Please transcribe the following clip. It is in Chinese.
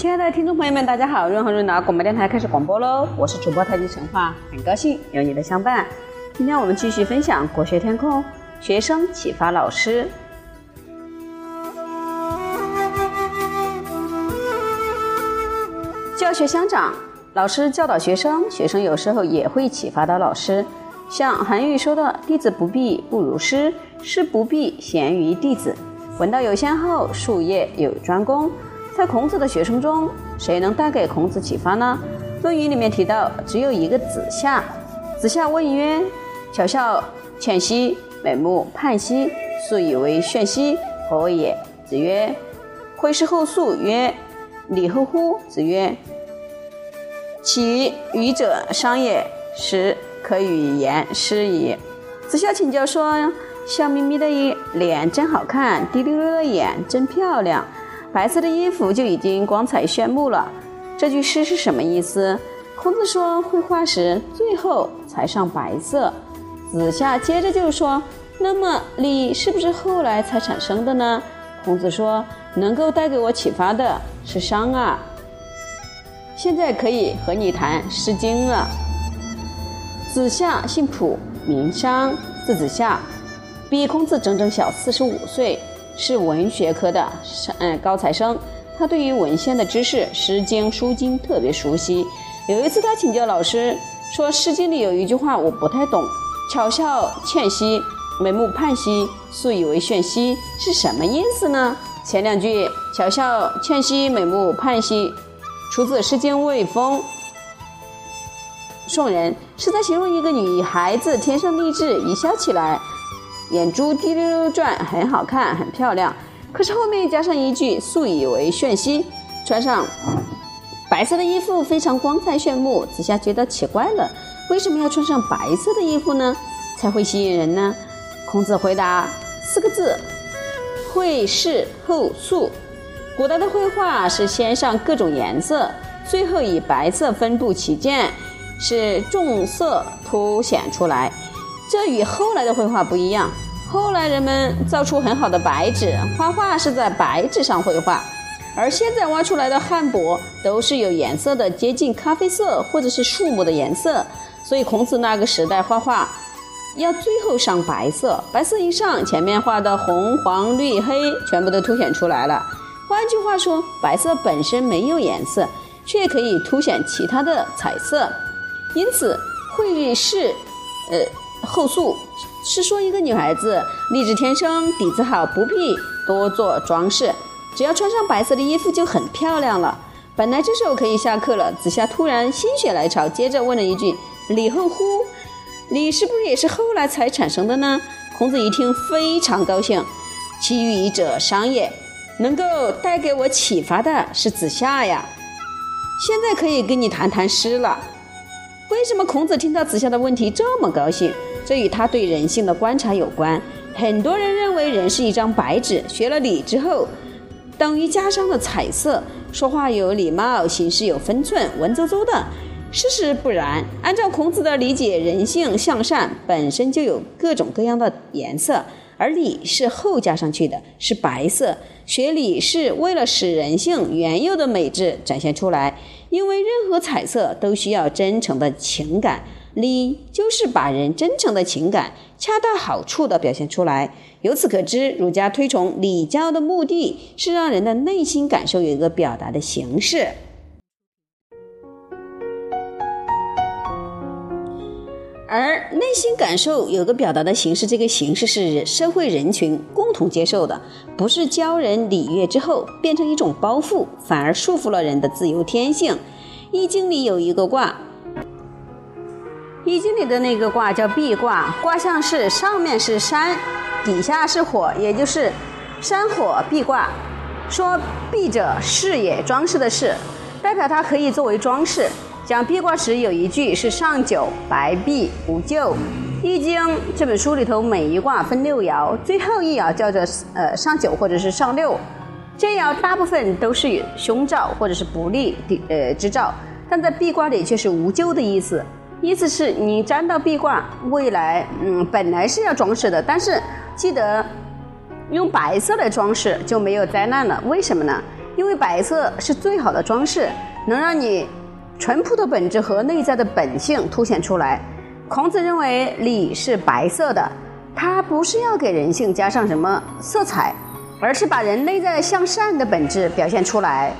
亲爱的听众朋友们，大家好！润和润达广播电台开始广播喽，我是主播太极陈化，很高兴有你的相伴。今天我们继续分享国学天空，学生启发老师。教学相长，老师教导学生，学生有时候也会启发到老师。像韩愈说的：“弟子不必不如师，师不必贤于弟子。闻道有先后，术业有专攻。”在孔子的学生中，谁能带给孔子启发呢？《论语》里面提到，只有一个子夏。子夏问曰：“巧笑倩兮，美目盼兮，素以为炫兮，何谓也？”子曰：“挥师后素曰：‘礼后乎？’子曰。其愚者商也，实可与言师矣。子夏请教说：“笑眯眯的脸真好看，滴溜溜的眼真漂亮，白色的衣服就已经光彩炫目了。这句诗是什么意思？”孔子说：“绘画时最后才上白色。”子夏接着就说：“那么礼是不是后来才产生的呢？”孔子说：“能够带给我启发的是商啊。”现在可以和你谈《诗经》了。子夏姓蒲，名商，字子夏，比孔子整整小四十五岁，是文学科的嗯高材生。他对于文献的知识，《诗经》《书经》特别熟悉。有一次，他请教老师，说《诗经》里有一句话我不太懂：“巧笑倩兮，美目盼兮，素以为炫兮”，是什么意思呢？前两句“巧笑倩兮，美目盼兮”。出自《诗经·卫风·宋人》，是在形容一个女孩子天生丽质，一笑起来眼珠滴溜溜转，很好看，很漂亮。可是后面加上一句“素以为炫兮”，穿上白色的衣服非常光彩炫目。子夏觉得奇怪了，为什么要穿上白色的衣服呢？才会吸引人呢？孔子回答四个字：“绘事后素。”古代的绘画是先上各种颜色，最后以白色分布其间，是重色凸显出来。这与后来的绘画不一样。后来人们造出很好的白纸，画画是在白纸上绘画，而现在挖出来的汉帛都是有颜色的，接近咖啡色或者是树木的颜色。所以孔子那个时代画画要最后上白色，白色一上，前面画的红、黄、绿、黑全部都凸显出来了。换句话说，白色本身没有颜色，却可以凸显其他的彩色。因此，绘事，呃，后素是说一个女孩子丽质天生，底子好，不必多做装饰，只要穿上白色的衣服就很漂亮了。本来这时候可以下课了，子夏突然心血来潮，接着问了一句：“礼后乎？礼是不是也是后来才产生的呢？”孔子一听非常高兴，其余者商也。能够带给我启发的是子夏呀，现在可以跟你谈谈诗了。为什么孔子听到子夏的问题这么高兴？这与他对人性的观察有关。很多人认为人是一张白纸，学了礼之后，等于加上了彩色，说话有礼貌，行事有分寸，文绉绉的。事实不然，按照孔子的理解，人性向善本身就有各种各样的颜色。而礼是后加上去的，是白色。学礼是为了使人性原有的美质展现出来，因为任何彩色都需要真诚的情感，礼就是把人真诚的情感恰到好处地表现出来。由此可知，儒家推崇礼教的目的是让人的内心感受有一个表达的形式。而内心感受有个表达的形式，这个形式是社会人群共同接受的，不是教人礼乐之后变成一种包袱，反而束缚了人的自由天性。易经里有一个卦，易经里的那个卦叫壁卦，卦象是上面是山，底下是火，也就是山火壁卦。说壁者饰也，装饰的饰，代表它可以作为装饰。讲壁卦时有一句是“上九，白壁无咎”。易经这本书里头每一卦分六爻，最后一爻叫做呃上九或者是上六。这爻大部分都是凶兆或者是不利的呃之兆，但在壁卦里却是无咎的意思。意思是你沾到壁挂，未来嗯本来是要装饰的，但是记得用白色来装饰就没有灾难了。为什么呢？因为白色是最好的装饰，能让你淳朴的本质和内在的本性凸显出来。孔子认为礼是白色的，它不是要给人性加上什么色彩，而是把人内在向善的本质表现出来。